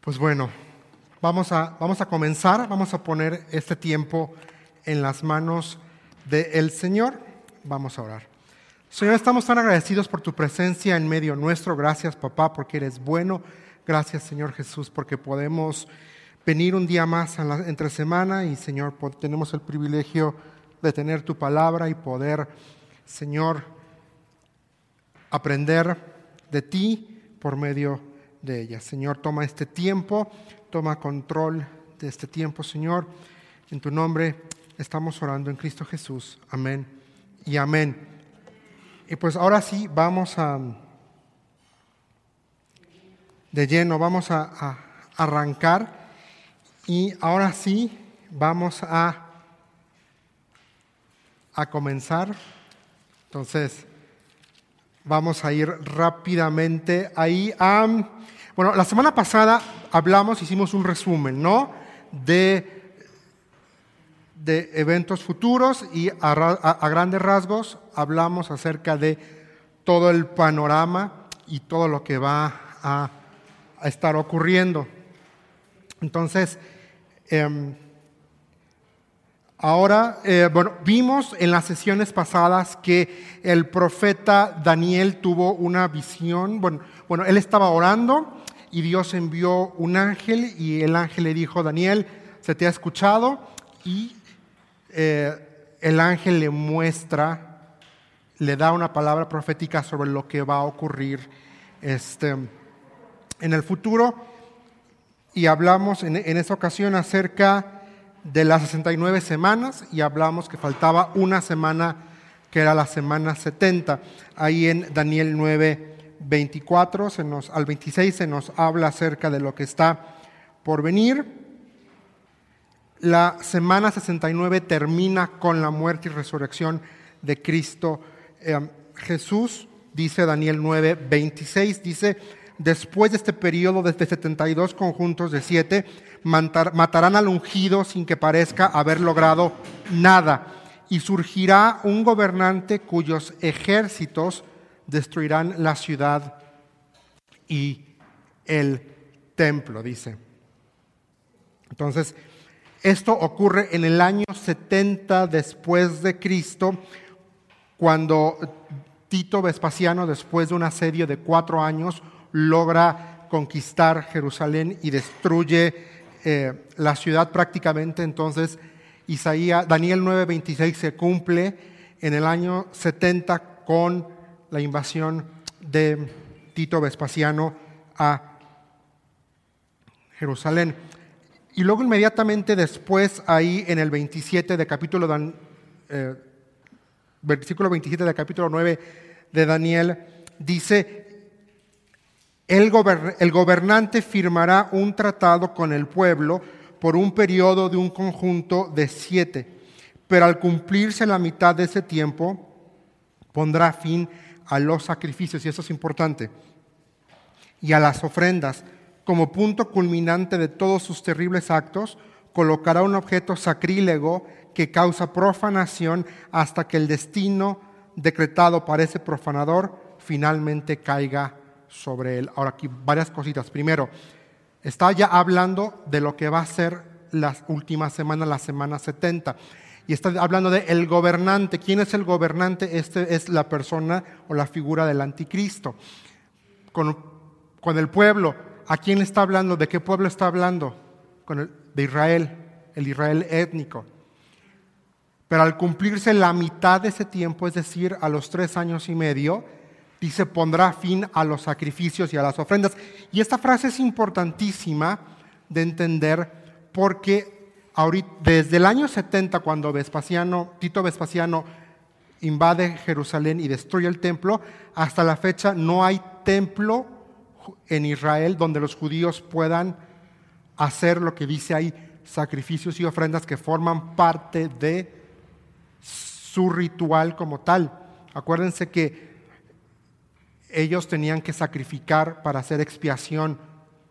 Pues bueno, vamos a, vamos a comenzar, vamos a poner este tiempo en las manos del Señor. Vamos a orar. Señor, estamos tan agradecidos por tu presencia en medio nuestro. Gracias, papá, porque eres bueno. Gracias, Señor Jesús, porque podemos venir un día más entre semana y, Señor, tenemos el privilegio de tener tu palabra y poder, Señor, aprender de ti por medio de ella. Señor, toma este tiempo, toma control de este tiempo, Señor. En tu nombre estamos orando en Cristo Jesús. Amén y amén. Y pues ahora sí, vamos a, de lleno, vamos a, a arrancar. Y ahora sí, vamos a, a comenzar. Entonces, vamos a ir rápidamente ahí a... Bueno, la semana pasada hablamos, hicimos un resumen, ¿no? De, eventos futuros y a, grandes rasgos hablamos acerca de todo el panorama y todo lo que va a, estar ocurriendo. Entonces, em, Ahora, eh, bueno, vimos en las sesiones pasadas que el profeta Daniel tuvo una visión. Bueno, bueno, él estaba orando y Dios envió un ángel y el ángel le dijo, Daniel, se te ha escuchado y eh, el ángel le muestra, le da una palabra profética sobre lo que va a ocurrir este, en el futuro y hablamos en, en esa ocasión acerca de las 69 semanas y hablamos que faltaba una semana que era la semana 70. Ahí en Daniel 9 24 se nos, al 26 se nos habla acerca de lo que está por venir. La semana 69 termina con la muerte y resurrección de Cristo eh, Jesús, dice Daniel 9, 26, dice, después de este periodo de 72 conjuntos de siete, matarán al ungido sin que parezca haber logrado nada, y surgirá un gobernante cuyos ejércitos destruirán la ciudad y el templo, dice. Entonces, esto ocurre en el año 70 después de Cristo, cuando Tito Vespasiano, después de un asedio de cuatro años, logra conquistar Jerusalén y destruye eh, la ciudad prácticamente. Entonces, Isaías, Daniel 9:26 se cumple en el año 70 con la invasión de Tito Vespasiano a Jerusalén. Y luego inmediatamente después, ahí en el 27 de capítulo, eh, versículo 27 del capítulo 9 de Daniel, dice, el, el gobernante firmará un tratado con el pueblo por un periodo de un conjunto de siete, pero al cumplirse la mitad de ese tiempo, pondrá fin los sacrificios, y eso es importante, y a las ofrendas. Como punto culminante de todos sus terribles actos, colocará un objeto sacrílego que causa profanación hasta que el destino decretado para ese profanador finalmente caiga sobre él. Ahora aquí varias cositas. Primero, está ya hablando de lo que va a ser las últimas semanas, la semana 70 y está hablando de el gobernante. ¿Quién es el gobernante? Este es la persona o la figura del anticristo. Con, con el pueblo, ¿a quién está hablando? ¿De qué pueblo está hablando? Con el, de Israel, el Israel étnico. Pero al cumplirse la mitad de ese tiempo, es decir, a los tres años y medio, dice, pondrá fin a los sacrificios y a las ofrendas. Y esta frase es importantísima de entender porque desde el año 70, cuando Vespasiano, Tito Vespasiano invade Jerusalén y destruye el templo, hasta la fecha no hay templo en Israel donde los judíos puedan hacer lo que dice ahí, sacrificios y ofrendas que forman parte de su ritual como tal. Acuérdense que ellos tenían que sacrificar para hacer expiación.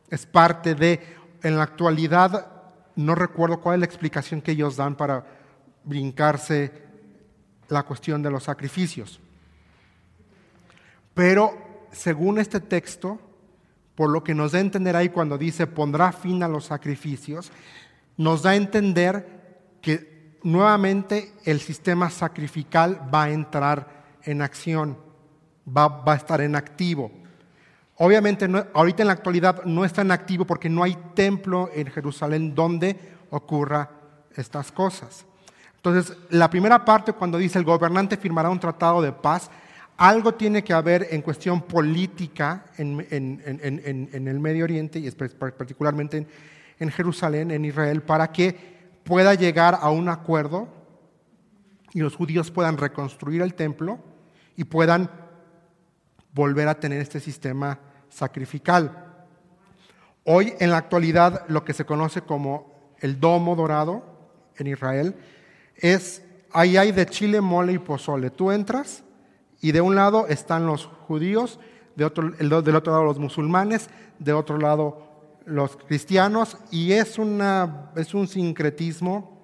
Es parte de, en la actualidad, no recuerdo cuál es la explicación que ellos dan para brincarse la cuestión de los sacrificios. Pero según este texto, por lo que nos da a entender ahí cuando dice pondrá fin a los sacrificios, nos da a entender que nuevamente el sistema sacrificial va a entrar en acción, va, a estar en activo. Obviamente ahorita en la actualidad no está en activo porque no hay templo en Jerusalén donde ocurra estas cosas. Entonces, la primera parte cuando dice el gobernante firmará un tratado de paz, algo tiene que haber en cuestión política en, el Medio Oriente y particularmente en, Jerusalén, en Israel, para que pueda llegar a un acuerdo y los judíos puedan reconstruir el templo y puedan volver a tener este sistema sacrificial. Hoy en la actualidad lo que se conoce como el domo dorado en Israel es, ahí hay de chile, mole y pozole. Tú entras y de un lado están los judíos, de otro, del otro lado los musulmanes, de otro lado los cristianos, y es, una, es un sincretismo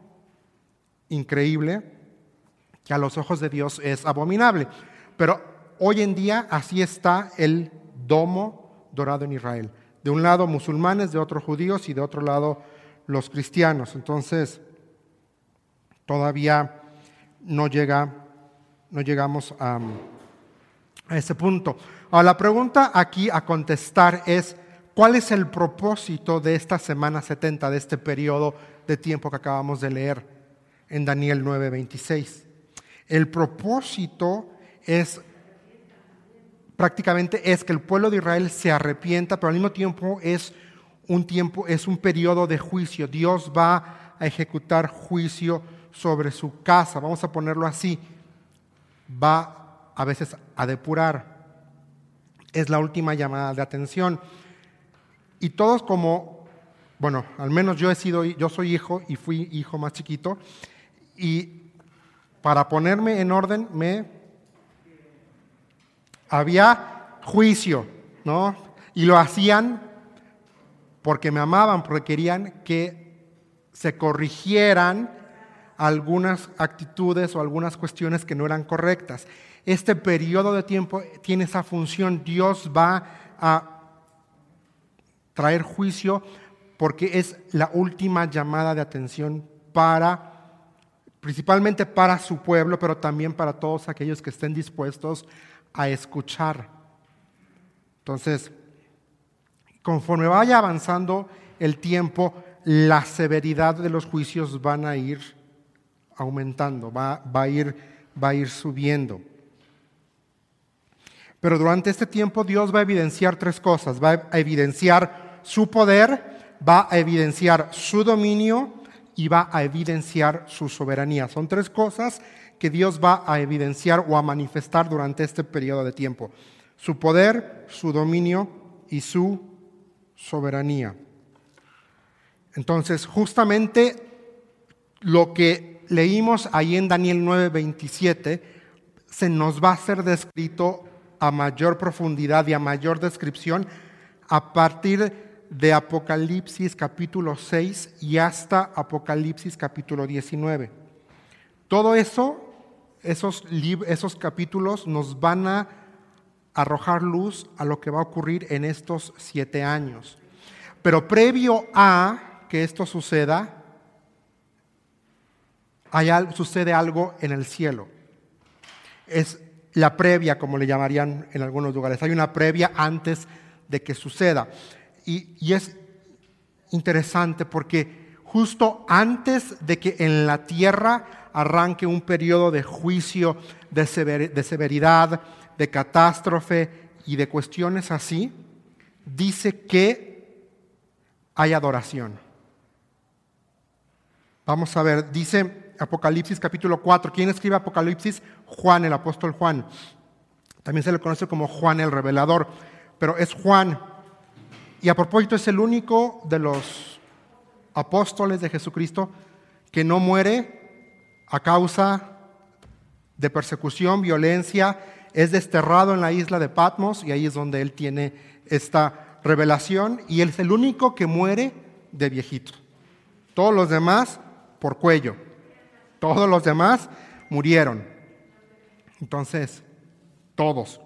increíble que a los ojos de Dios es abominable. Pero hoy en día así está el domo dorado en Israel. De un lado musulmanes, de otro judíos y de otro lado los cristianos. Entonces, todavía no llega no llegamos a, ese punto. Ahora, la pregunta aquí a contestar es, ¿cuál es el propósito de esta semana 70, de este periodo de tiempo que acabamos de leer en Daniel 9:26? El propósito es prácticamente es que el pueblo de Israel se arrepienta, pero al mismo tiempo es un tiempo, es un periodo de juicio. Dios va a ejecutar juicio sobre su casa, vamos a ponerlo así va a veces a depurar. Es la última llamada de atención. Y todos como, bueno, al menos yo he sido, yo soy hijo y fui hijo más chiquito, y para ponerme en orden me había juicio, ¿no? Y lo hacían porque me amaban, porque querían que se corrigieran algunas actitudes o algunas cuestiones que no eran correctas. Este periodo de tiempo tiene esa función. Dios va a traer juicio porque es la última llamada de atención para principalmente para su pueblo, pero también para todos aquellos que estén dispuestos a escuchar. Entonces, conforme vaya avanzando el tiempo, la severidad de los juicios van a ir aumentando, va, a ir, va a ir subiendo. Pero durante este tiempo Dios va a evidenciar tres cosas. Va a evidenciar su poder, va a evidenciar su dominio y va a evidenciar su soberanía. Son tres cosas que Dios va a evidenciar o a manifestar durante este periodo de tiempo. Su poder, su dominio y su soberanía. Entonces, justamente lo que leímos ahí en Daniel 9:27, se nos va a ser descrito a mayor profundidad y a mayor descripción a partir de Apocalipsis capítulo 6 y hasta Apocalipsis capítulo 19. Todo eso, esos, esos capítulos nos van a arrojar luz a lo que va a ocurrir en estos siete años. Pero previo a que esto suceda, sucede algo en el cielo. Es la previa, como le llamarían en algunos lugares. Hay una previa antes de que suceda. Y, y es interesante porque justo antes de que en la tierra arranque un periodo de juicio, de, de severidad, de catástrofe y de cuestiones así, dice que hay adoración. Vamos a ver, dice Apocalipsis capítulo 4. ¿Quién escribe Apocalipsis? Juan, el apóstol Juan. También se le conoce como Juan el revelador, pero es Juan. Y a propósito es el único de los apóstoles de Jesucristo que no muere a causa de persecución, violencia, es desterrado en la isla de Patmos y ahí es donde él tiene esta revelación y él es el único que muere de viejito. Todos los demás por cuello. Todos los demás murieron. Entonces, todos.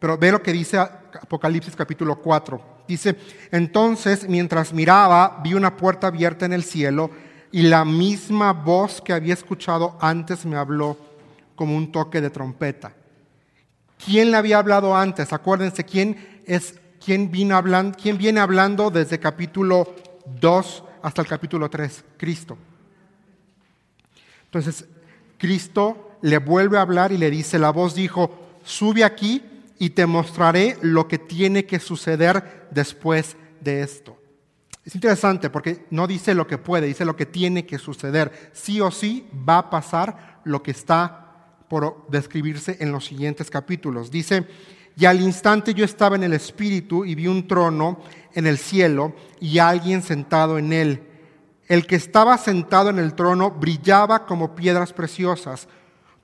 Pero ve lo que dice Apocalipsis capítulo 4. Dice, entonces mientras miraba, vi una puerta abierta en el cielo y la misma voz que había escuchado antes me habló como un toque de trompeta. ¿Quién le había hablado antes? Acuérdense, ¿quién, es, quién, hablando, quién viene hablando desde capítulo 2 hasta el capítulo 3? Cristo. Entonces, Cristo le vuelve a hablar y le dice, la voz dijo, sube aquí y te mostraré lo que tiene que suceder después de esto. Es interesante porque no dice lo que puede, dice lo que tiene que suceder. Sí o sí va a pasar lo que está por describirse en los siguientes capítulos. Dice, y al instante yo estaba en el Espíritu y vi un trono en el cielo y alguien sentado en él. El que estaba sentado en el trono brillaba como piedras preciosas,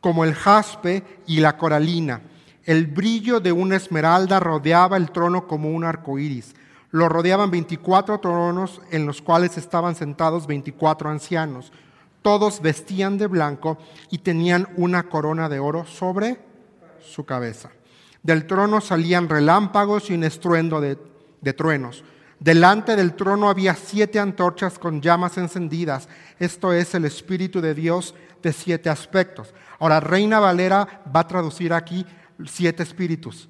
como el jaspe y la coralina. El brillo de una esmeralda rodeaba el trono como un arco iris. Lo rodeaban 24 tronos en los cuales estaban sentados 24 ancianos. Todos vestían de blanco y tenían una corona de oro sobre su cabeza. Del trono salían relámpagos y un estruendo de, de truenos. Delante del trono había siete antorchas con llamas encendidas. Esto es el Espíritu de Dios de siete aspectos. Ahora, Reina Valera va a traducir aquí siete espíritus.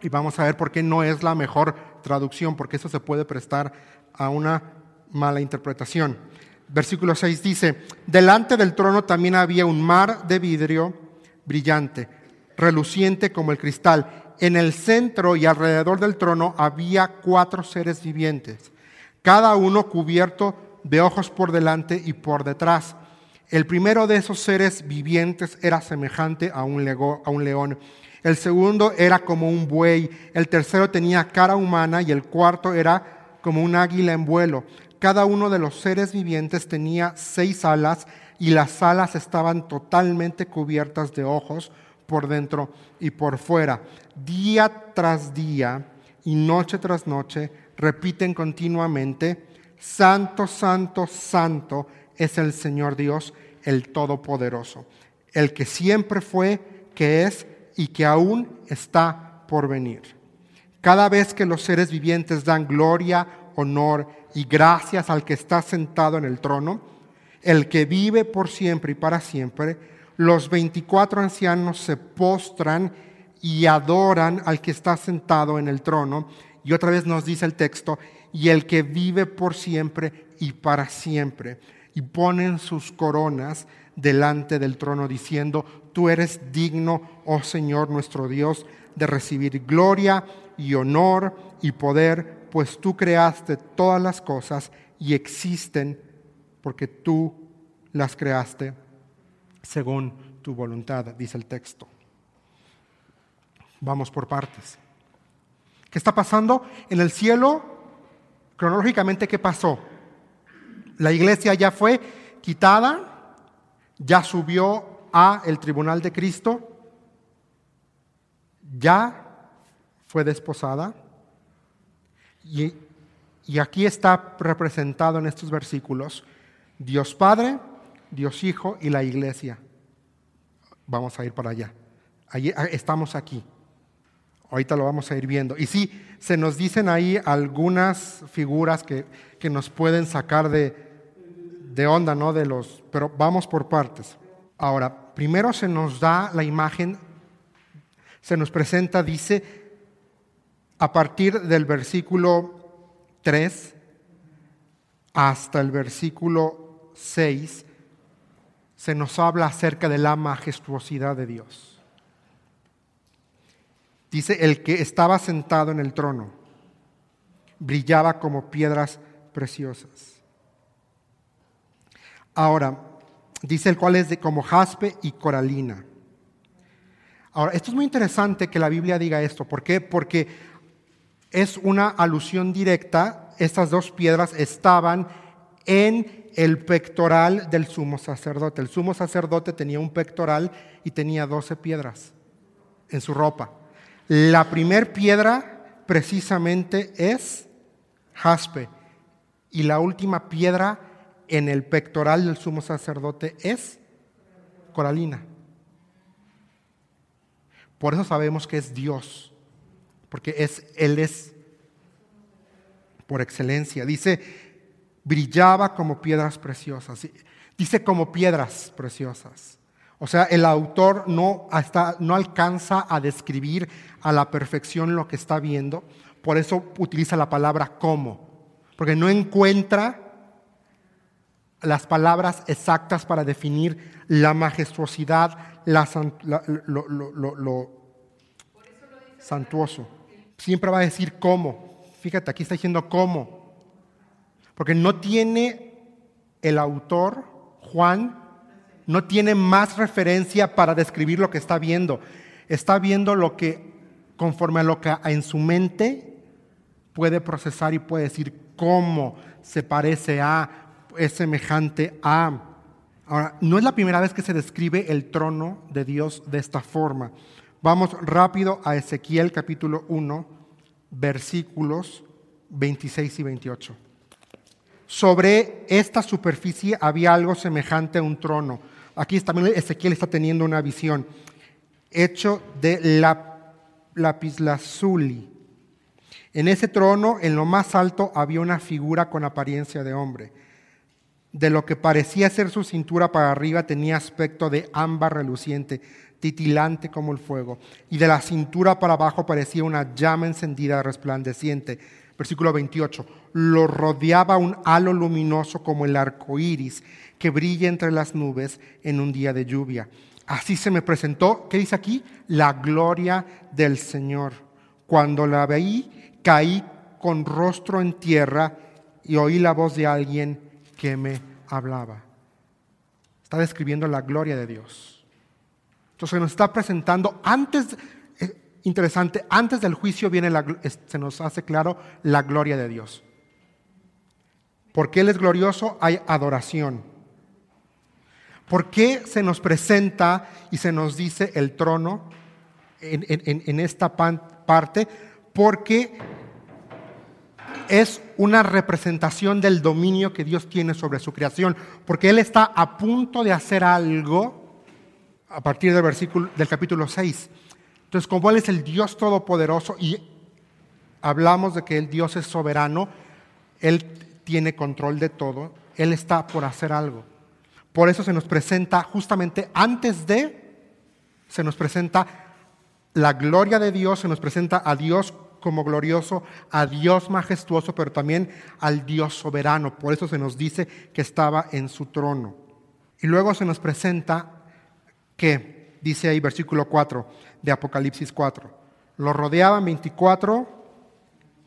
Y vamos a ver por qué no es la mejor traducción, porque eso se puede prestar a una mala interpretación. Versículo 6 dice, delante del trono también había un mar de vidrio brillante, reluciente como el cristal. En el centro y alrededor del trono había cuatro seres vivientes, cada uno cubierto de ojos por delante y por detrás. El primero de esos seres vivientes era semejante a un, a un león. El segundo era como un buey. El tercero tenía cara humana y el cuarto era como un águila en vuelo. Cada uno de los seres vivientes tenía seis alas y las alas estaban totalmente cubiertas de ojos por dentro y por fuera. Día tras día y noche tras noche repiten continuamente, Santo, Santo, Santo es el Señor Dios, el Todopoderoso, el que siempre fue, que es y que aún está por venir. Cada vez que los seres vivientes dan gloria, honor y gracias al que está sentado en el trono, el que vive por siempre y para siempre, los 24 ancianos se postran y adoran al que está sentado en el trono. Y otra vez nos dice el texto, y el que vive por siempre y para siempre y ponen sus coronas delante del trono diciendo, tú eres digno, oh Señor nuestro Dios, de recibir gloria y honor y poder, pues tú creaste todas las cosas y existen porque tú las creaste según tu voluntad, dice el texto. Vamos por partes. ¿Qué está pasando? En el cielo, cronológicamente, ¿qué pasó? La iglesia ya fue quitada, ya subió a el tribunal de Cristo, ya fue desposada. Y, y aquí está representado en estos versículos Dios Padre, Dios Hijo y la iglesia. Vamos a ir para allá. Allí, ah, estamos aquí. Ahorita lo vamos a ir viendo. Y sí, se nos dicen ahí algunas figuras que, que nos pueden sacar de, de onda, ¿no? De los, pero vamos por partes. Ahora, primero se nos da la imagen, se nos presenta, dice, a partir del versículo 3 hasta el versículo 6, se nos habla acerca de la majestuosidad de Dios. Dice, el que estaba sentado en el trono brillaba como piedras preciosas. Ahora, dice el cual es de como jaspe y coralina. Ahora, esto es muy interesante que la Biblia diga esto. ¿Por qué? Porque es una alusión directa. Estas dos piedras estaban en el pectoral del sumo sacerdote. El sumo sacerdote tenía un pectoral y tenía doce piedras en su ropa. La primer piedra precisamente es jaspe y la última piedra en el pectoral del sumo sacerdote es coralina. Por eso sabemos que es Dios, porque es, Él es por excelencia. Dice, brillaba como piedras preciosas. Dice como piedras preciosas. O sea, el autor no, hasta, no alcanza a describir a la perfección lo que está viendo, por eso utiliza la palabra como, porque no encuentra las palabras exactas para definir la majestuosidad, la, lo, santuoso. Siempre va a decir cómo. Fíjate, aquí está diciendo cómo. Porque no tiene el autor, Juan, no tiene más referencia para describir lo que está viendo. Está viendo lo que, conforme a lo que en su mente puede procesar y puede decir cómo se parece a, es semejante a. Ahora, no es la primera vez que se describe el trono de Dios de esta forma. Vamos rápido a Ezequiel capítulo 1, versículos 26 y 28. Sobre esta superficie había algo semejante a un trono Aquí también Ezequiel está teniendo una visión. Hecho de la, lapislazuli. En ese trono, en lo más alto, había una figura con apariencia de hombre. De lo que parecía ser su cintura para arriba tenía aspecto de ámbar reluciente, titilante como el fuego. Y de la cintura para abajo parecía una llama encendida resplandeciente. Versículo 28. Lo rodeaba un halo luminoso como el arco iris que brilla entre las nubes en un día de lluvia. Así se me presentó, ¿qué dice aquí? La gloria del Señor. Cuando la veí, caí con rostro en tierra y oí la voz de alguien que me hablaba. Está describiendo la gloria de Dios. Entonces nos está presentando antes, eh, interesante, antes del juicio viene la, se nos hace claro la gloria de Dios. Porque Él es glorioso, hay adoración. ¿Por qué se nos presenta y se nos dice el trono en, esta parte? Porque es una representación del dominio que Dios tiene sobre su creación, porque Él está a punto de hacer algo a partir del versículo del capítulo 6. Entonces, como Él es el Dios todopoderoso y hablamos de que el Dios es soberano, Él tiene control de todo, Él está por hacer algo. Por eso se nos presenta justamente antes de, se nos presenta la gloria de Dios, se nos presenta a Dios como glorioso, a Dios majestuoso, pero también al Dios soberano. Por eso se nos dice que estaba en su trono. Y luego se nos presenta que, dice ahí versículo 4 de Apocalipsis 4, lo rodeaban 24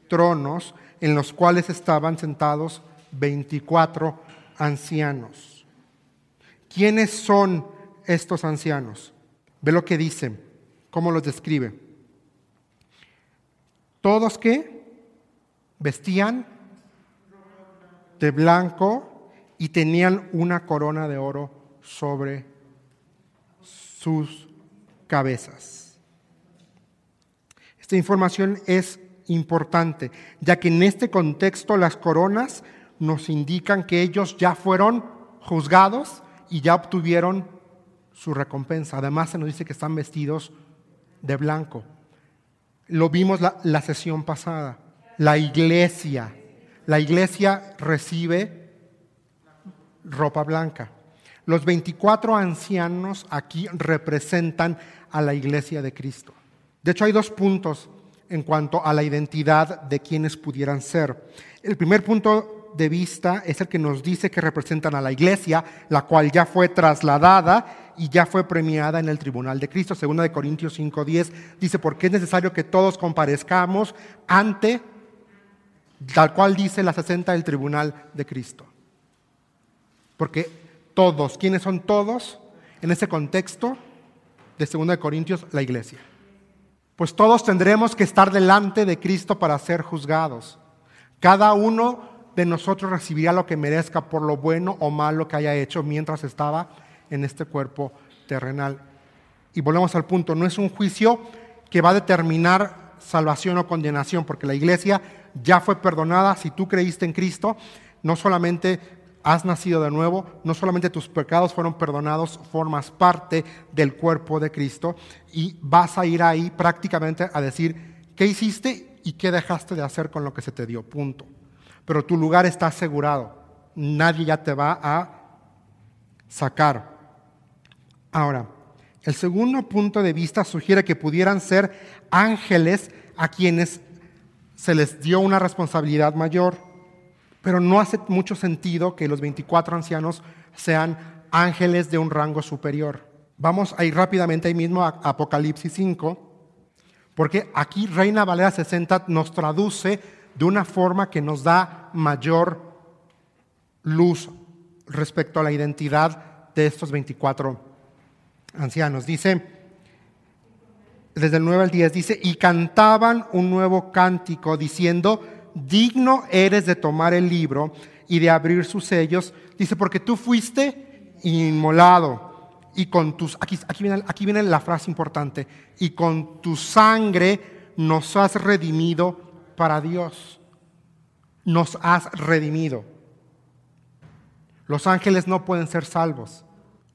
tronos en los cuales estaban sentados 24 ancianos. ¿Quiénes son estos ancianos? Ve lo que dice, cómo los describe. Todos que vestían de blanco y tenían una corona de oro sobre sus cabezas. Esta información es importante, ya que en este contexto las coronas nos indican que ellos ya fueron juzgados y ya obtuvieron su recompensa. Además se nos dice que están vestidos de blanco. Lo vimos la, la sesión pasada. La iglesia. La iglesia recibe ropa blanca. Los 24 ancianos aquí representan a la iglesia de Cristo. De hecho, hay dos puntos en cuanto a la identidad de quienes pudieran ser. El primer punto de vista es el que nos dice que representan a la iglesia, la cual ya fue trasladada y ya fue premiada en el tribunal de Cristo. Segunda de Corintios 5:10 dice, porque es necesario que todos comparezcamos ante, tal cual dice la 60 del tribunal de Cristo. Porque todos, ¿quiénes son todos? En ese contexto de Segunda de Corintios, la iglesia. Pues todos tendremos que estar delante de Cristo para ser juzgados. Cada uno de nosotros recibirá lo que merezca por lo bueno o malo que haya hecho mientras estaba en este cuerpo terrenal. Y volvemos al punto, no es un juicio que va a determinar salvación o condenación, porque la iglesia ya fue perdonada si tú creíste en Cristo, no solamente has nacido de nuevo, no solamente tus pecados fueron perdonados, formas parte del cuerpo de Cristo y vas a ir ahí prácticamente a decir qué hiciste y qué dejaste de hacer con lo que se te dio, punto. pero tu lugar está asegurado. Nadie ya te va a sacar. Ahora, el segundo punto de vista sugiere que pudieran ser ángeles a quienes se les dio una responsabilidad mayor, pero no hace mucho sentido que los 24 ancianos sean ángeles de un rango superior. Vamos a ir rápidamente ahí mismo a Apocalipsis 5, porque aquí Reina Valera 60 nos traduce de una forma que nos da mayor luz respecto a la identidad de estos 24 ancianos. Dice, desde el 9 al 10, dice, y cantaban un nuevo cántico diciendo, digno eres de tomar el libro y de abrir sus sellos. Dice, porque tú fuiste inmolado y con tus, aquí, aquí, viene, aquí viene la frase importante, y con tu sangre nos has redimido para Dios. Nos has redimido. Los ángeles no pueden ser salvos.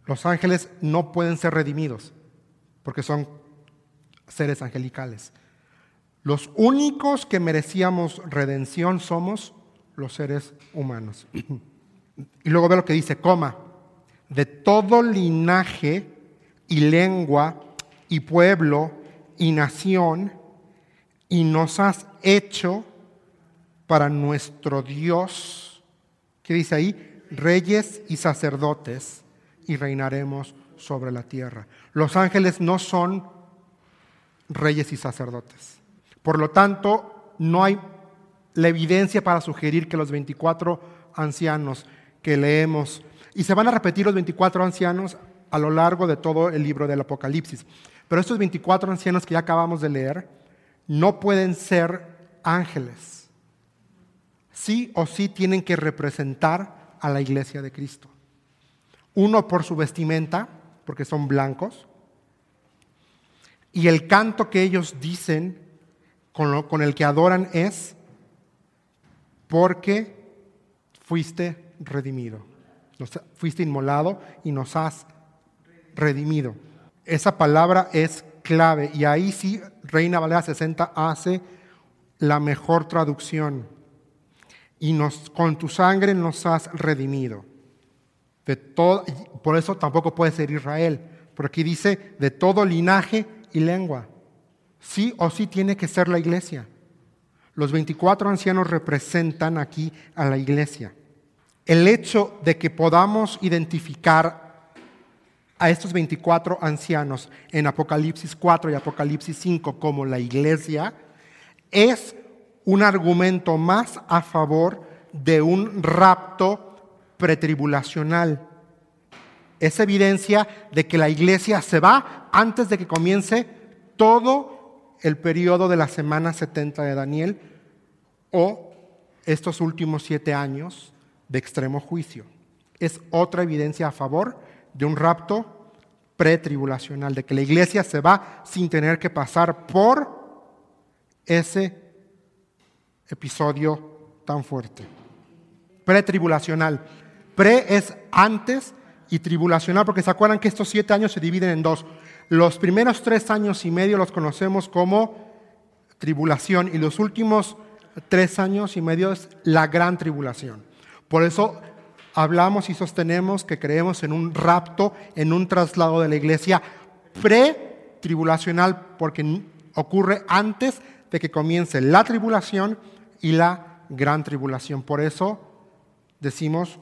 Los ángeles no pueden ser redimidos porque son seres angelicales. Los únicos que merecíamos redención somos los seres humanos. Y luego ve lo que dice, coma, de todo linaje y lengua y pueblo y nación, y nos has hecho para nuestro Dios, ¿qué dice ahí? Reyes y sacerdotes, y reinaremos sobre la tierra. Los ángeles no son reyes y sacerdotes. Por lo tanto, no hay la evidencia para sugerir que los 24 ancianos que leemos, y se van a repetir los 24 ancianos a lo largo de todo el libro del Apocalipsis, pero estos 24 ancianos que ya acabamos de leer no pueden ser ángeles. Sí o sí tienen que representar a la iglesia de Cristo. Uno por su vestimenta, porque son blancos, y el canto que ellos dicen con, el que adoran es porque fuiste redimido. fuiste inmolado y nos has redimido. Esa palabra es clave y ahí sí Reina Valera 60 hace la mejor traducción. Y nos, con tu sangre nos has redimido. De todo, por eso tampoco puede ser Israel, porque aquí dice de todo linaje y lengua. Sí o sí tiene que ser la iglesia. Los 24 ancianos representan aquí a la iglesia. El hecho de que podamos identificar a estos 24 ancianos en Apocalipsis 4 y Apocalipsis 5 como la iglesia es un argumento más a favor de un rapto pretribulacional es evidencia de que la iglesia se va antes de que comience todo el periodo de la semana 70 de Daniel o estos últimos siete años de extremo juicio. Es otra evidencia a favor de un rapto pretribulacional, de que la iglesia se va sin tener que pasar por ese episodio tan fuerte. Pretribulacional. Pre es antes y tribulacional, porque se acuerdan que estos siete años se dividen en dos. Los primeros tres años y medio los conocemos como tribulación y los últimos tres años y medio es la gran tribulación. Por eso hablamos y sostenemos que creemos en un rapto, en un traslado de la iglesia pre-tribulacional, porque ocurre antes de que comience la tribulación y la gran tribulación. Por eso decimos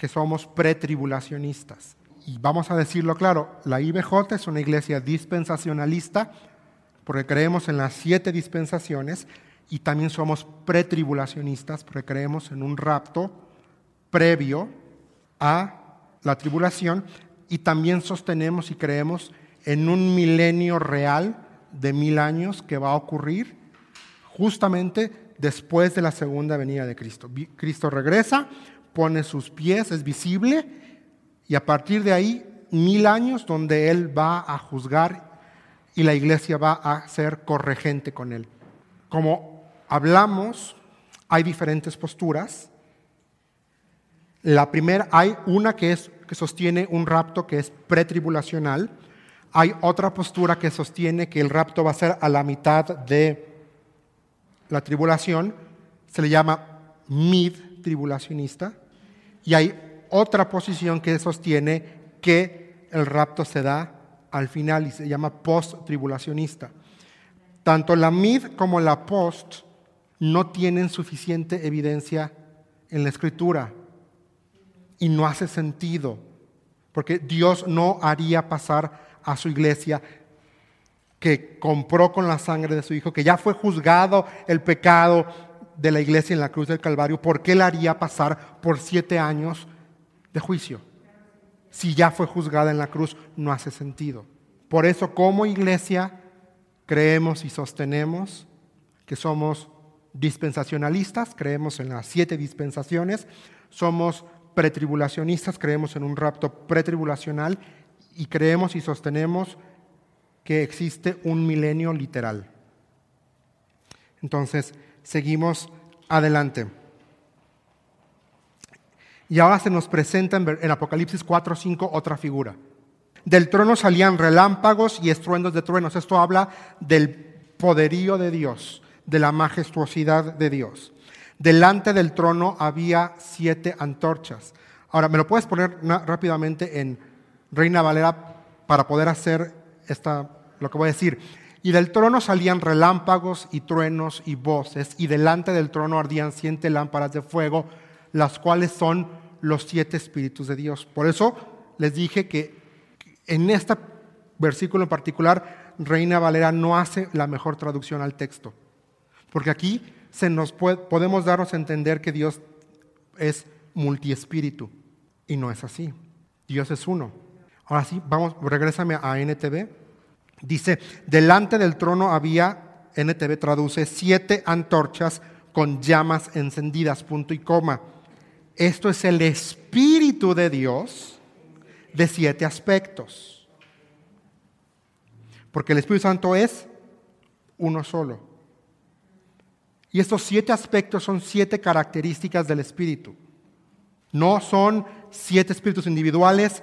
que somos pretribulacionistas. Y vamos a decirlo claro, la IBJ es una iglesia dispensacionalista porque creemos en las siete dispensaciones y también somos pretribulacionistas porque creemos en un rapto previo a la tribulación y también sostenemos y creemos en un milenio real de mil años que va a ocurrir justamente después de la segunda venida de Cristo. Cristo regresa, pone sus pies, es visible, y a partir de ahí, mil años donde Él va a juzgar y la iglesia va a ser corregente con Él. Como hablamos, hay diferentes posturas. La primera, hay una que, es, que sostiene un rapto que es pretribulacional. Hay otra postura que sostiene que el rapto va a ser a la mitad de la tribulación. Se le llama mid-tribulacionista y hay otra posición que sostiene que el rapto se da al final y se llama post-tribulacionista. Tanto la mid como la post no tienen suficiente evidencia en la escritura y no hace sentido, porque Dios no haría pasar a su iglesia que compró con la sangre de su Hijo, que ya fue juzgado el pecado de la iglesia en la cruz del Calvario, ¿por qué la haría pasar por siete años de juicio? Si ya fue juzgada en la cruz, no hace sentido. Por eso como iglesia creemos y sostenemos que somos dispensacionalistas, creemos en las siete dispensaciones, somos pretribulacionistas, creemos en un rapto pretribulacional y creemos y sostenemos que existe un milenio literal. Entonces, seguimos adelante. Y ahora se nos presenta en, Apocalipsis 4, 5 otra figura. Del trono salían relámpagos y estruendos de truenos. Esto habla del poderío de Dios, de la majestuosidad de Dios. Delante del trono había siete antorchas. Ahora, ¿me lo puedes poner rápidamente en Reina Valera para poder hacer esta, lo que voy a decir? Y del trono salían relámpagos y truenos y voces, y delante del trono ardían siete lámparas de fuego, las cuales son los siete espíritus de Dios. Por eso les dije que en este versículo en particular, Reina Valera no hace la mejor traducción al texto, porque aquí se nos podemos darnos a entender que Dios es multiespíritu, y no es así. Dios es uno. Ahora sí, vamos, regrésame a NTV. Dice, delante del trono había, NTV traduce, siete antorchas con llamas encendidas, punto y coma. Esto es el Espíritu de Dios de siete aspectos. Porque el Espíritu Santo es uno solo. Y estos siete aspectos son siete características del Espíritu. No son siete espíritus individuales,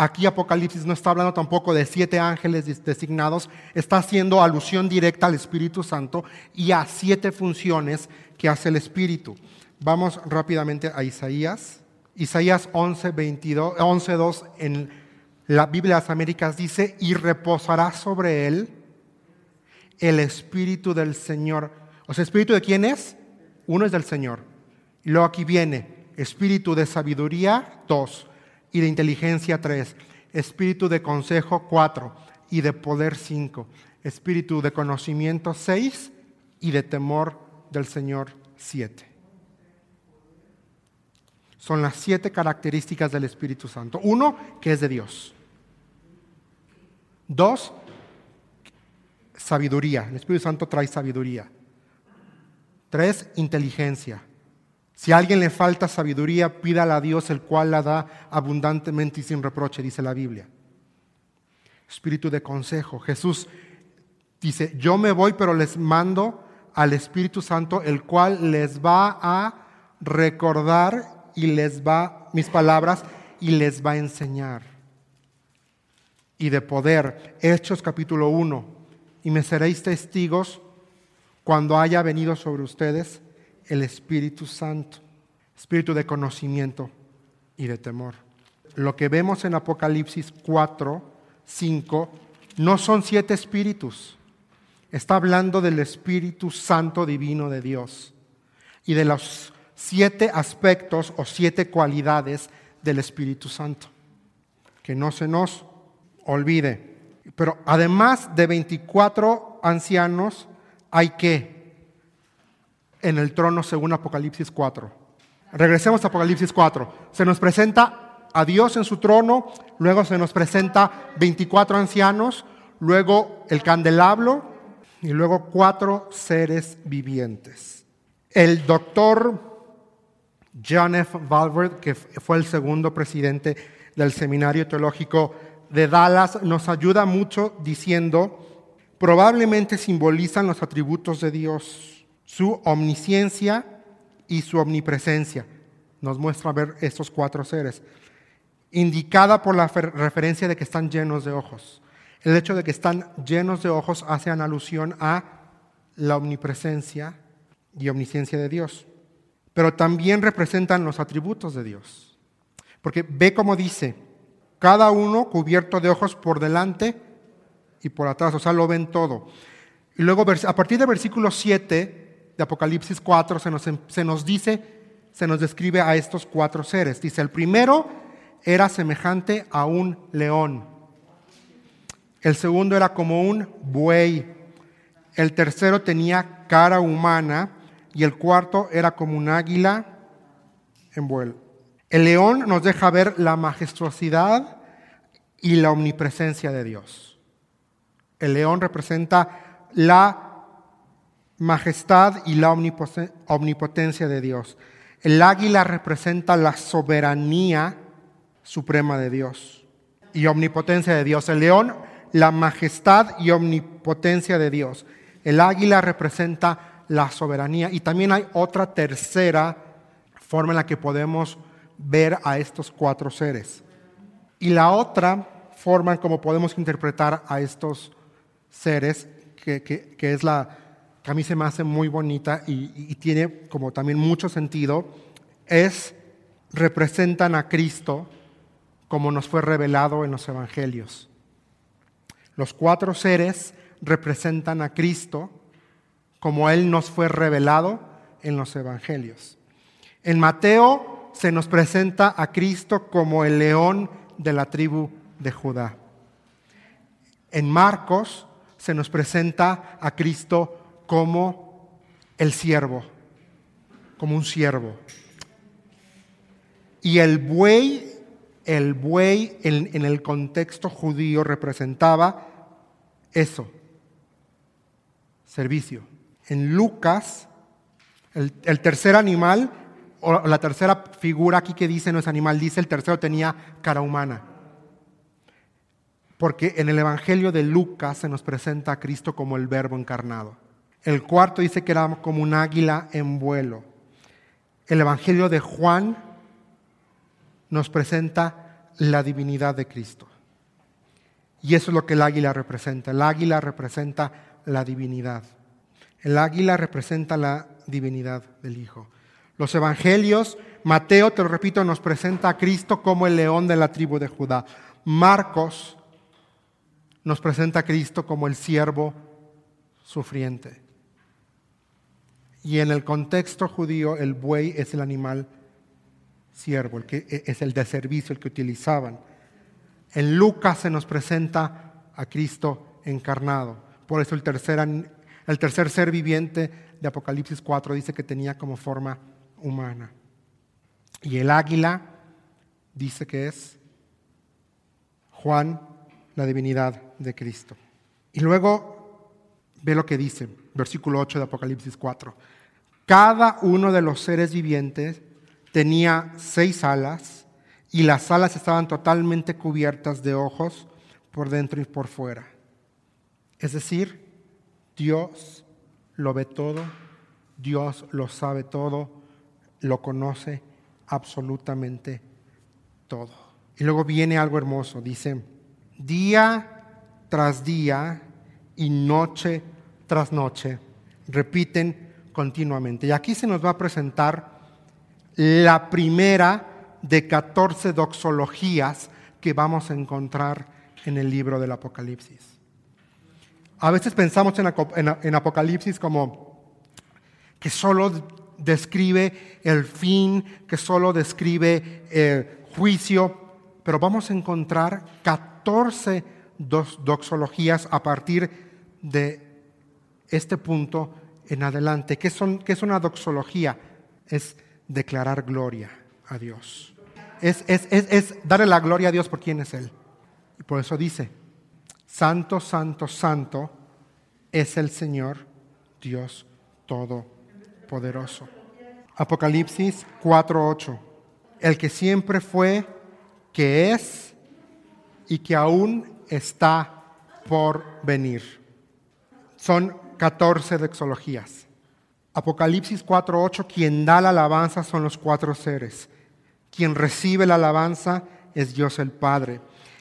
Aquí Apocalipsis no está hablando tampoco de siete ángeles designados, está haciendo alusión directa al Espíritu Santo y a siete funciones que hace el Espíritu. Vamos rápidamente a Isaías. Isaías 11, 2 en la Biblia de las Américas dice, y reposará sobre él el Espíritu del Señor. O sea, ¿Espíritu de quién es? Uno es del Señor. Y luego aquí viene, Espíritu de sabiduría, dos y de inteligencia tres, espíritu de consejo cuatro y de poder cinco, espíritu de conocimiento seis y de temor del Señor siete. Son las siete características del Espíritu Santo. Uno, que es de Dios. Dos, sabiduría. El Espíritu Santo trae sabiduría. Tres, inteligencia. Si a alguien le falta sabiduría, pídala a Dios, el cual la da abundantemente y sin reproche, dice la Biblia. Espíritu de consejo. Jesús dice, yo me voy, pero les mando al Espíritu Santo, el cual les va a recordar y les va, mis palabras, y les va a enseñar. Y de poder. Hechos capítulo 1. Y me seréis testigos cuando haya venido sobre ustedes el Espíritu Santo, espíritu de conocimiento y de temor. Lo que vemos en Apocalipsis 4, 5, no son siete espíritus. Está hablando del Espíritu Santo Divino de Dios y de los siete aspectos o siete cualidades del Espíritu Santo. Que no se nos olvide. Pero además de 24 ancianos, hay que en el trono según Apocalipsis 4. Regresemos a Apocalipsis 4. Se nos presenta a Dios en su trono, luego se nos presenta 24 ancianos, luego el candelabro y luego cuatro seres vivientes. El doctor John F. Valverde, que fue el segundo presidente del Seminario Teológico de Dallas, nos ayuda mucho diciendo, probablemente simbolizan los atributos de Dios su omnisciencia y su omnipresencia. Nos muestra ver estos cuatro seres. Indicada por la referencia de que están llenos de ojos. El hecho de que están llenos de ojos hace alusión a la omnipresencia y omnisciencia de Dios. pero también representan los atributos de Dios. Porque ve como dice, cada uno cubierto de ojos por delante y por atrás, o sea, lo ven todo. Y luego a partir del versículo 7 de Apocalipsis 4 se nos, se nos dice, se nos describe a estos cuatro seres. Dice, el primero era semejante a un león. El segundo era como un buey. El tercero tenía cara humana y el cuarto era como un águila en vuelo. El león nos deja ver la majestuosidad y la omnipresencia de Dios. El león representa la majestad y la omnipotencia de Dios. El águila representa la soberanía suprema de Dios y omnipotencia de Dios. El león, la majestad y omnipotencia de Dios. El águila representa la soberanía. Y también hay otra tercera forma en la que podemos ver a estos cuatro seres. Y la otra forma en cómo podemos interpretar a estos seres, que, es la que a mí se me hace muy bonita y, y tiene como también mucho sentido, es representan a Cristo como nos fue revelado en los evangelios. Los cuatro seres representan a Cristo como Él nos fue revelado en los Evangelios. En Mateo se nos presenta a Cristo como el león de la tribu de Judá. En Marcos se nos presenta a Cristo como el siervo, como un siervo. Y el buey, el buey en, en el contexto judío representaba eso, servicio en Lucas, el, tercer animal, o la tercera figura aquí que dice no es animal, dice el tercero tenía cara humana. Porque en el Evangelio de Lucas se nos presenta a Cristo como el verbo encarnado. El cuarto dice que era como un águila en vuelo. El Evangelio de Juan nos presenta la divinidad de Cristo. Y eso es lo que el águila representa. El águila representa la divinidad. El águila representa la divinidad del Hijo. Los evangelios, Mateo, te lo repito, nos presenta a Cristo como el león de la tribu de Judá. Marcos nos presenta a Cristo como el siervo sufriente. Y en el contexto judío, el buey es el animal siervo, el que e, es el de servicio, el que utilizaban. En Lucas se nos presenta a Cristo encarnado. Por eso el tercer el tercer ser viviente de Apocalipsis 4 dice que tenía como forma humana. Y el águila dice que es Juan, la divinidad de Cristo. Y luego ve lo que dice, versículo 8 de Apocalipsis 4. Cada uno de los seres vivientes tenía seis alas y las alas estaban totalmente cubiertas de ojos por dentro y por fuera. Es decir, Dios lo ve todo, Dios lo sabe todo, lo conoce absolutamente todo. Y luego viene algo hermoso, dice, día tras día y noche tras noche, repiten continuamente. Y aquí se nos va a presentar la primera de 14 doxologías que vamos a encontrar en el libro del Apocalipsis. A veces pensamos en, Apocalipsis como que solo describe el fin, que solo describe el juicio, pero vamos a encontrar 14 doxologías a partir de este punto en adelante. ¿Qué, son, qué es una doxología? Es declarar gloria a Dios. Es, es, es darle la gloria a Dios por quién es Él. Y por eso dice, Santo, santo, santo es el Señor Dios Todopoderoso. Apocalipsis 4:8. El que siempre fue, que es y que aún está por venir. Son 14 dexologías. Apocalipsis 4:8, quien da la alabanza son los cuatro seres. Quien recibe la alabanza es Dios el Padre.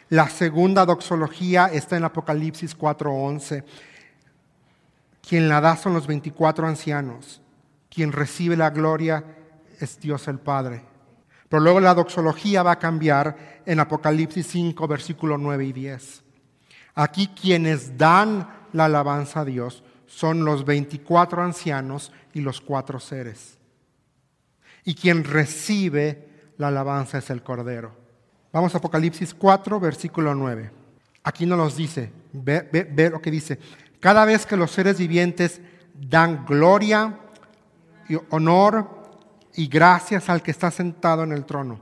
La segunda doxología está en Apocalipsis 4:11. Quien la da son los 24 ancianos. Quien recibe la gloria es Dios el Padre. Pero luego la doxología va a cambiar en Apocalipsis 5, versículos 9 y 10. Aquí quienes dan la alabanza a Dios son los 24 ancianos y los cuatro seres. Y quien recibe la alabanza es el Cordero. Vamos a Apocalipsis 4, versículo 9. Aquí no nos dice, ve, ve lo que dice. Cada vez que los seres vivientes dan gloria y honor y gracias al que está sentado en el trono.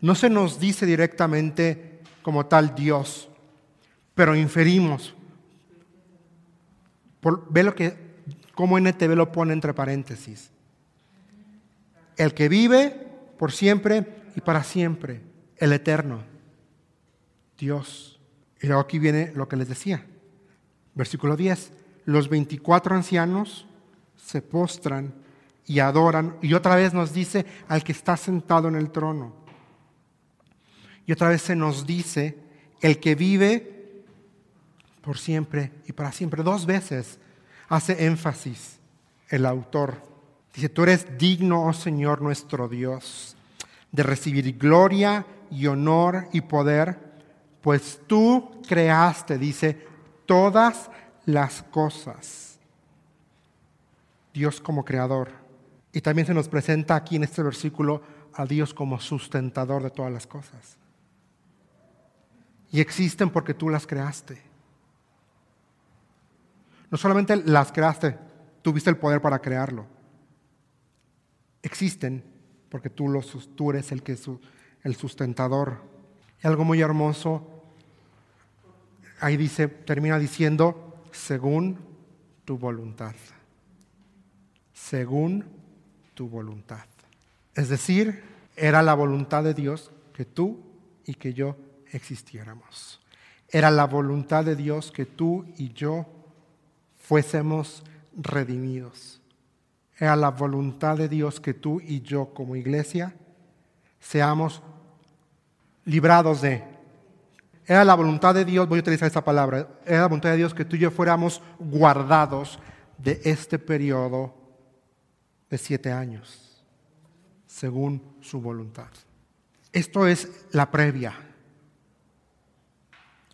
No se nos dice directamente como tal Dios, pero inferimos. Ve lo que, como NTV lo pone entre paréntesis. El que vive por siempre y para siempre, el eterno, Dios. Y luego aquí viene lo que les decía. Versículo 10. Los 24 ancianos se postran y adoran. Y otra vez nos dice al que está sentado en el trono. Y otra vez se nos dice el que vive por siempre y para siempre. Dos veces hace énfasis el autor. Dice, tú eres digno, oh Señor nuestro Dios, de recibir gloria y honor y poder, pues tú creaste, dice, todas las cosas. Dios como creador. Y también se nos presenta aquí en este versículo a Dios como sustentador de todas las cosas. Y existen porque tú las creaste. No solamente las creaste, tuviste el poder para crearlo. Existen porque tú, los, tú eres el, que, el sustentador. Y algo muy hermoso, ahí dice, termina diciendo, según tu voluntad. Según tu voluntad. Es decir, era la voluntad de Dios que tú y que yo existiéramos. Era la voluntad de Dios que tú y yo fuésemos redimidos. Era la voluntad de Dios que tú y yo como iglesia seamos librados de. Era la voluntad de Dios, voy a utilizar esta palabra, era la voluntad de Dios que tú y yo fuéramos guardados de este periodo de siete años, según su voluntad. Esto es la previa.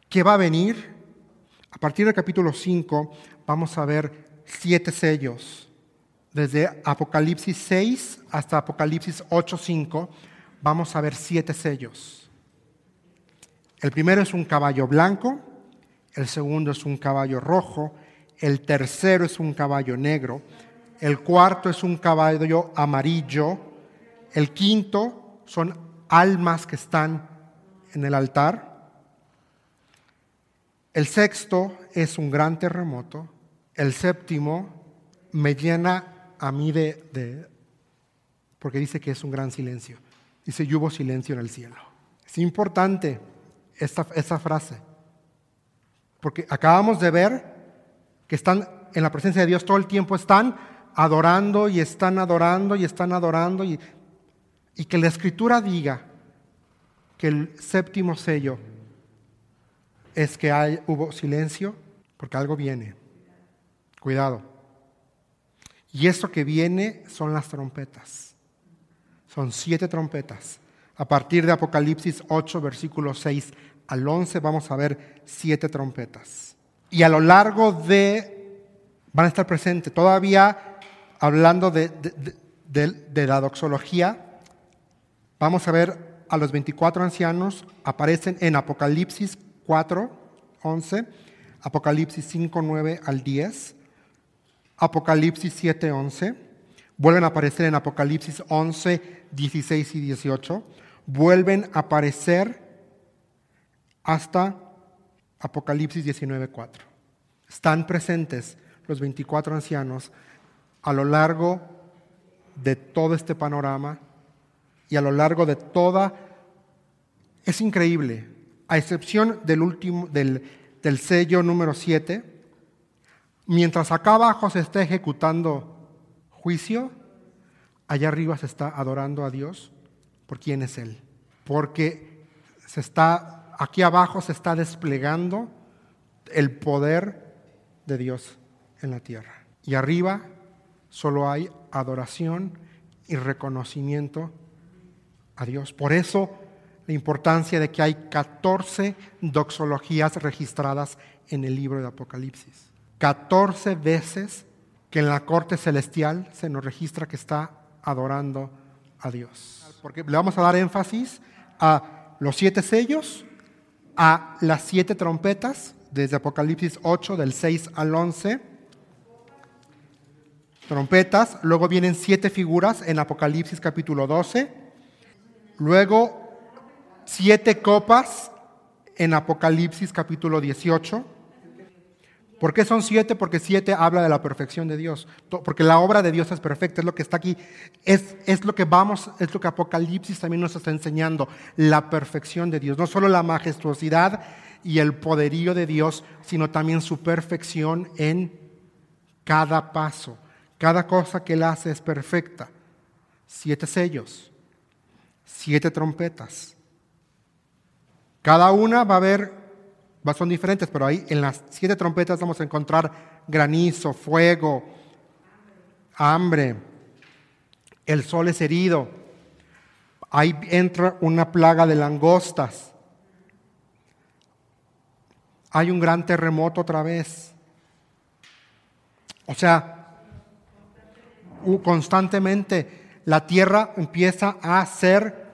¿Qué va a venir? A partir del capítulo 5 vamos a ver siete sellos. Desde Apocalipsis 6 hasta Apocalipsis 8.5 vamos a ver siete sellos. El primero es un caballo blanco, el segundo es un caballo rojo, el tercero es un caballo negro, el cuarto es un caballo amarillo, el quinto son almas que están en el altar, el sexto es un gran terremoto, el séptimo me llena a mí de, porque dice que es un gran silencio, dice, y hubo silencio en el cielo. Es importante esta, frase, porque acabamos de ver que están en la presencia de Dios todo el tiempo, están adorando y están adorando y están adorando y, y que la escritura diga que el séptimo sello es que hay, hubo silencio, porque algo viene. Cuidado. Y esto que viene son las trompetas. Son siete trompetas. A partir de Apocalipsis 8, versículo 6 al 11, vamos a ver siete trompetas. Y a lo largo de, van a estar presentes, todavía hablando de, la doxología, vamos a ver a los 24 ancianos, aparecen en Apocalipsis 4, 11, Apocalipsis 5, 9 al 10, Apocalipsis 7, 11, vuelven a aparecer en Apocalipsis 11, 16 y 18, vuelven a aparecer hasta Apocalipsis 19, 4. Están presentes los 24 ancianos a lo largo de todo este panorama y a lo largo de toda... Es increíble, a excepción del último, del, del sello número 7, mientras acá abajo se está ejecutando juicio, allá arriba se está adorando a Dios por quién es Él. Porque se está, aquí abajo se está desplegando el poder de Dios en la tierra. Y arriba solo hay adoración y reconocimiento a Dios. Por eso la importancia de que hay 14 doxologías registradas en el libro de Apocalipsis. 14 veces que en la corte celestial se nos registra que está adorando a Dios. Porque le vamos a dar énfasis a los siete sellos, a las siete trompetas, desde Apocalipsis 8, del 6 al 11. Trompetas, luego vienen siete figuras en Apocalipsis capítulo 12, luego siete copas en Apocalipsis capítulo 18 ¿Por qué son siete? Porque siete habla de la perfección de Dios. Porque la obra de Dios es perfecta, es lo que está aquí. Es, es, lo que vamos, es lo que Apocalipsis también nos está enseñando, la perfección de Dios. No solo la majestuosidad y el poderío de Dios, sino también su perfección en cada paso. Cada cosa que Él hace es perfecta. Siete sellos, siete trompetas. Cada una va a haber son diferentes, pero ahí en las siete trompetas vamos a encontrar granizo, fuego, hambre, el sol es herido, ahí entra una plaga de langostas, hay un gran terremoto otra vez. O sea, constantemente la tierra empieza a ser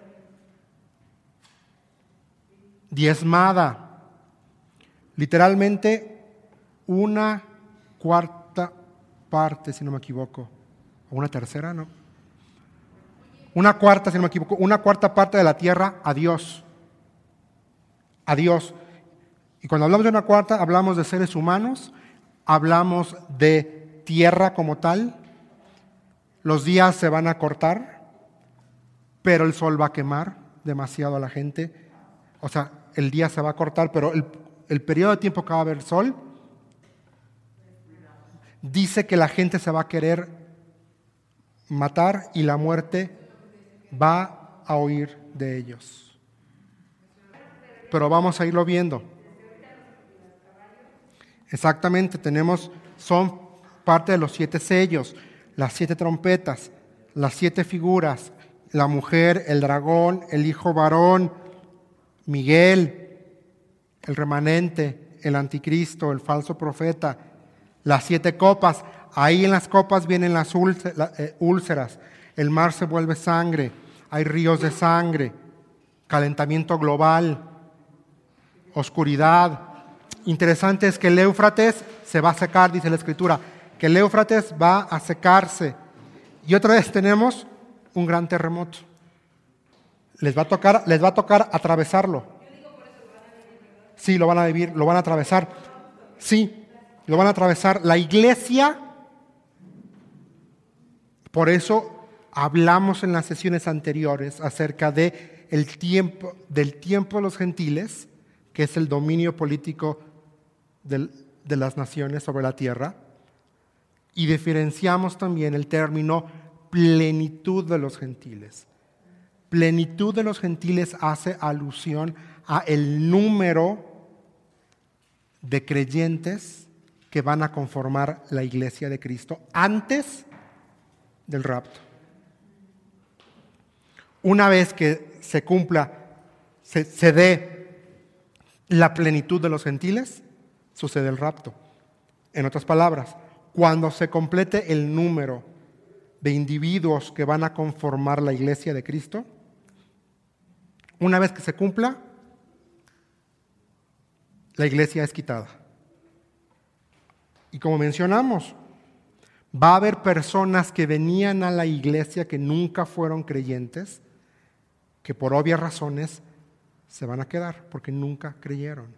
diezmada. Literalmente una cuarta parte, si no me equivoco, o una tercera, ¿no? Una cuarta, si no me equivoco, una cuarta parte de la tierra a Dios. A Dios. Y cuando hablamos de una cuarta, hablamos de seres humanos, hablamos de tierra como tal. Los días se van a cortar, pero el sol va a quemar demasiado a la gente. O sea, el día se va a cortar, pero el, el periodo de tiempo que va a haber sol, dice que la gente se va a querer matar y la muerte va a huir de ellos. Pero vamos a irlo viendo. Exactamente, tenemos, son parte de los siete sellos, las siete trompetas, las siete figuras, la mujer, el dragón, el hijo varón, Miguel, el remanente, el anticristo, el falso profeta, las siete copas. Ahí en las copas vienen las eh, úlceras, el mar se vuelve sangre, hay ríos de sangre, calentamiento global, oscuridad. Interesante es que el Éufrates se va a secar, dice la escritura, que el Éufrates va a secarse. Y otra vez tenemos un gran terremoto. Les va a tocar, les va a tocar atravesarlo. Sí, lo van a vivir, lo van a atravesar. Sí, lo van a atravesar. La iglesia, por eso hablamos en las sesiones anteriores acerca de el tiempo, del tiempo de los gentiles, que es el dominio político de las naciones sobre la tierra, y diferenciamos también el término plenitud de los gentiles. Plenitud de los gentiles hace alusión a el número de creyentes que van a conformar la iglesia de Cristo antes del rapto. Una vez que se cumpla, se, se dé la plenitud de los gentiles, sucede el rapto. En otras palabras, cuando se complete el número de individuos que van a conformar la iglesia de Cristo, una vez que se cumpla, la iglesia es quitada. Y como mencionamos, va a haber personas que venían a la iglesia que nunca fueron creyentes, que por obvias razones se van a quedar porque nunca creyeron.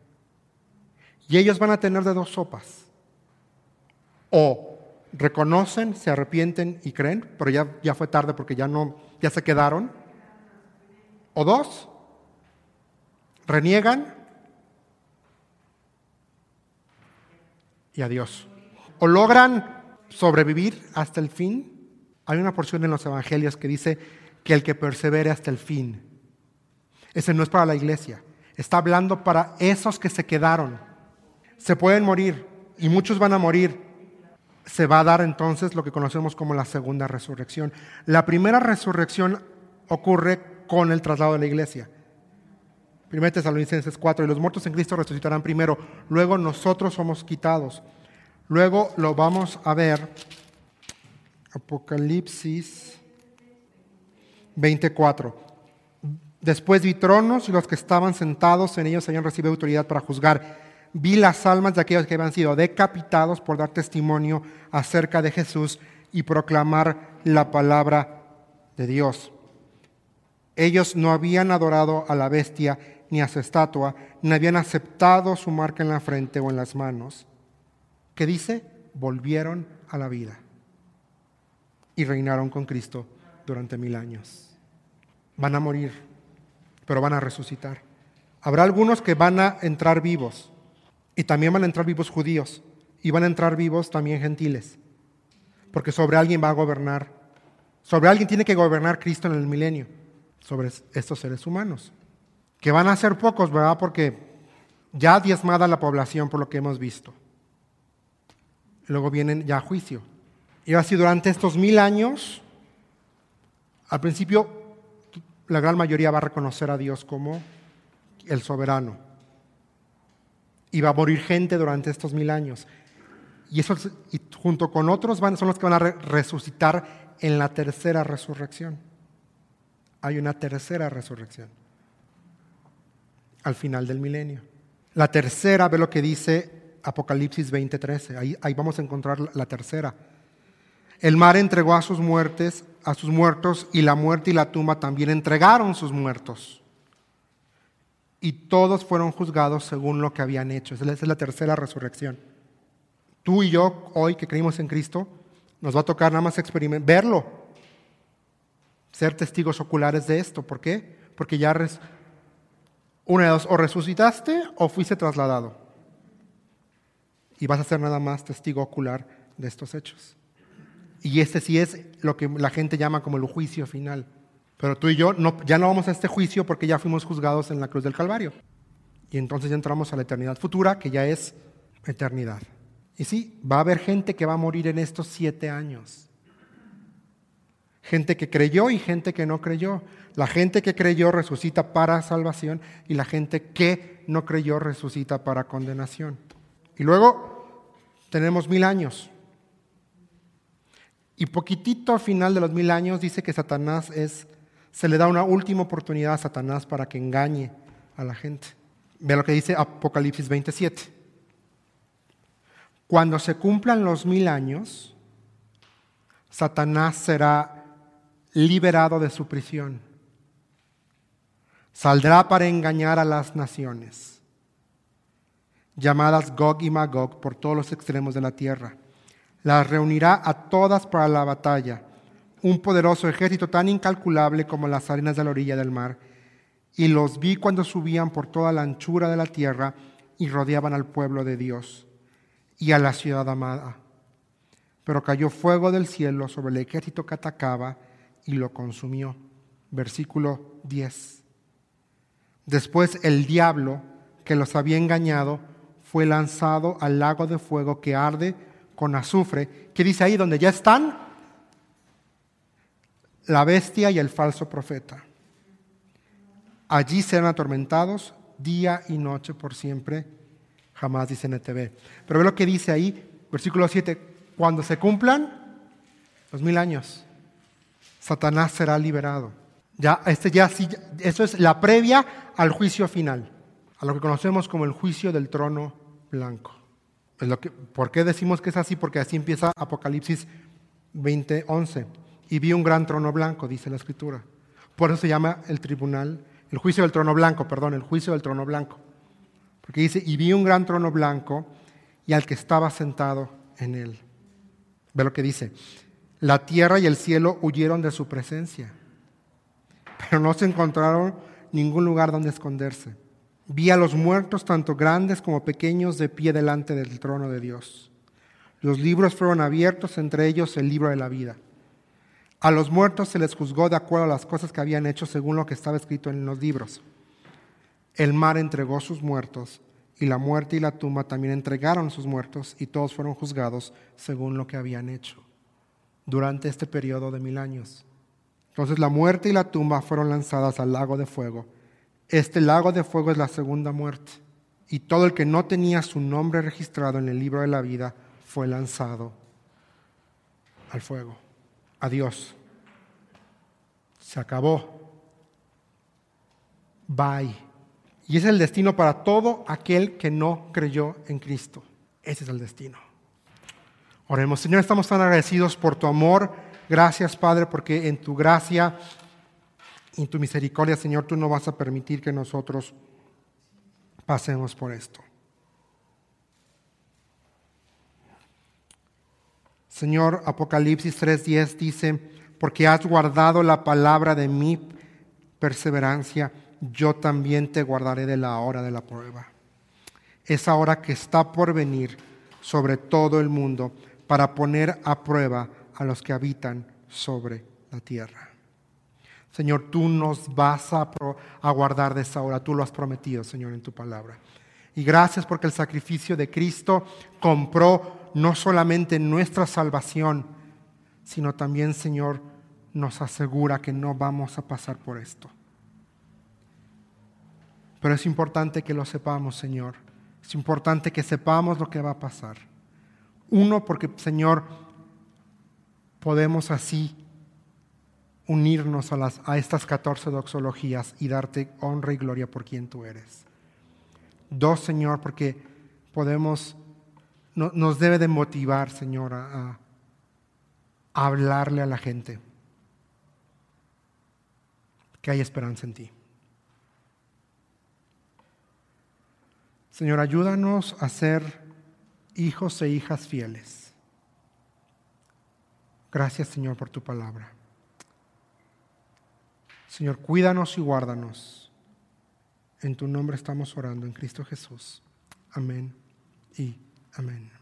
Y ellos van a tener de dos sopas. O reconocen, se arrepienten y creen, pero ya, ya fue tarde porque ya no, ya se quedaron. O dos, reniegan y a Dios. O logran sobrevivir hasta el fin. Hay una porción en los evangelios que dice que el que persevere hasta el fin. Ese no es para la iglesia. Está hablando para esos que se quedaron. Se pueden morir y muchos van a morir. se va a dar entonces lo que conocemos como la segunda resurrección. La primera resurrección ocurre con el traslado de la iglesia. 1 Tesalonicenses 4, y los muertos en Cristo resucitarán primero, luego nosotros somos quitados. Luego lo vamos a ver, Apocalipsis 24. Después vi tronos y los que estaban sentados en ellos habían recibido autoridad para juzgar. Vi las almas de aquellos que habían sido decapitados por dar testimonio acerca de Jesús y proclamar la palabra de Dios. Ellos no habían adorado a la bestia ni a su estatua, ni habían aceptado su marca en la frente o en las manos. ¿Qué dice? Volvieron a la vida y reinaron con Cristo durante mil años. Van a morir, pero van a resucitar. Habrá algunos que van a entrar vivos y también van a entrar vivos judíos y van a entrar vivos también gentiles, porque sobre alguien va a gobernar, sobre alguien tiene que gobernar Cristo en el milenio, sobre estos seres humanos que van a ser pocos, ¿verdad? Porque ya diezmada la población por lo que hemos visto. Luego vienen ya a juicio. Y así durante estos mil años, al principio la gran mayoría va a reconocer a Dios como el soberano. Y va a morir gente durante estos mil años. Y, eso, y junto con otros son los que van a resucitar en la tercera resurrección. Hay una tercera resurrección al final del milenio. La tercera, ve lo que dice Apocalipsis 20:13. Ahí, vamos a encontrar la tercera. El mar entregó a sus muertes, a sus muertos, y la muerte y la tumba también entregaron sus muertos. Y todos fueron juzgados según lo que habían hecho. Esa es la tercera resurrección. Tú y yo, hoy que creímos en Cristo, nos va a tocar nada más verlo, ser testigos oculares de esto. ¿Por qué? Porque ya una de dos, o resucitaste o fuiste trasladado. Y vas a ser nada más testigo ocular de estos hechos. Y este sí es lo que la gente llama como el juicio final. Pero tú y yo no, ya no vamos a este juicio porque ya fuimos juzgados en la cruz del Calvario. Y entonces ya entramos a la eternidad futura, que ya es eternidad. Y sí, va a haber gente que va a morir en estos siete años. Gente que creyó y gente que no creyó. La gente que creyó resucita para salvación y la gente que no creyó resucita para condenación. Y luego tenemos mil años. Y poquitito al final de los mil años dice que Satanás es, se le da una última oportunidad a Satanás para que engañe a la gente. Ve lo que dice Apocalipsis 27. Cuando se cumplan los mil años, Satanás será liberado de su prisión Saldrá para engañar a las naciones, llamadas Gog y Magog por todos los extremos de la tierra. Las reunirá a todas para la batalla, un poderoso ejército tan incalculable como las arenas de la orilla del mar. Y los vi cuando subían por toda la anchura de la tierra y rodeaban al pueblo de Dios y a la ciudad amada. Pero cayó fuego del cielo sobre el ejército que atacaba y lo consumió. Versículo 10. Después el diablo que los había engañado fue lanzado al lago de fuego que arde con azufre, que dice ahí donde ya están la bestia y el falso profeta. Allí serán atormentados día y noche por siempre, jamás dice NTV. Pero ve lo que dice ahí, versículo 7, cuando se cumplan los mil años, Satanás será liberado. Ya, este ya sí, eso es la previa al juicio final, a lo que conocemos como el juicio del trono blanco. ¿Por qué decimos que es así? Porque así empieza Apocalipsis 20:11. Y vi un gran trono blanco, dice la escritura. Por eso se llama el tribunal, el juicio del trono blanco, perdón, el juicio del trono blanco. Porque dice, y vi un gran trono blanco y al que estaba sentado en él. Ve lo que dice. La tierra y el cielo huyeron de su presencia pero no se encontraron ningún lugar donde esconderse. Vi a los muertos, tanto grandes como pequeños, de pie delante del trono de Dios. Los libros fueron abiertos, entre ellos el libro de la vida. A los muertos se les juzgó de acuerdo a las cosas que habían hecho según lo que estaba escrito en los libros. El mar entregó sus muertos y la muerte y la tumba también entregaron sus muertos y todos fueron juzgados según lo que habían hecho durante este periodo de mil años. Entonces la muerte y la tumba fueron lanzadas al lago de fuego. Este lago de fuego es la segunda muerte. Y todo el que no tenía su nombre registrado en el libro de la vida fue lanzado al fuego. Adiós. Se acabó. Bye. Y es el destino para todo aquel que no creyó en Cristo. Ese es el destino. Oremos, Señor, estamos tan agradecidos por tu amor. Gracias, Padre, porque en tu gracia y en tu misericordia, Señor, tú no vas a permitir que nosotros pasemos por esto. Señor, Apocalipsis 3:10 dice, porque has guardado la palabra de mi perseverancia yo también te guardaré de la hora de la prueba. Esa hora que está por venir sobre todo el mundo para poner a prueba a los que habitan sobre la tierra. Señor, tú nos vas a, guardar de esa hora, tú lo has prometido, Señor, en tu palabra. Y gracias porque el sacrificio de Cristo compró no solamente nuestra salvación, sino también, Señor, nos asegura que no vamos a pasar por esto. Pero es importante que lo sepamos, Señor. Es importante que sepamos lo que va a pasar. Uno, porque, Señor, podemos así unirnos a, estas 14 doxologías y darte honra y gloria por quien tú eres. Dos, Señor, porque podemos, nos debe de motivar, Señor, a hablarle a la gente que hay esperanza en ti. Señor, ayúdanos a ser hijos e hijas fieles. Gracias, Señor, por tu palabra. Señor, cuídanos y guárdanos. En tu nombre estamos orando, en Cristo Jesús. Amén y amén.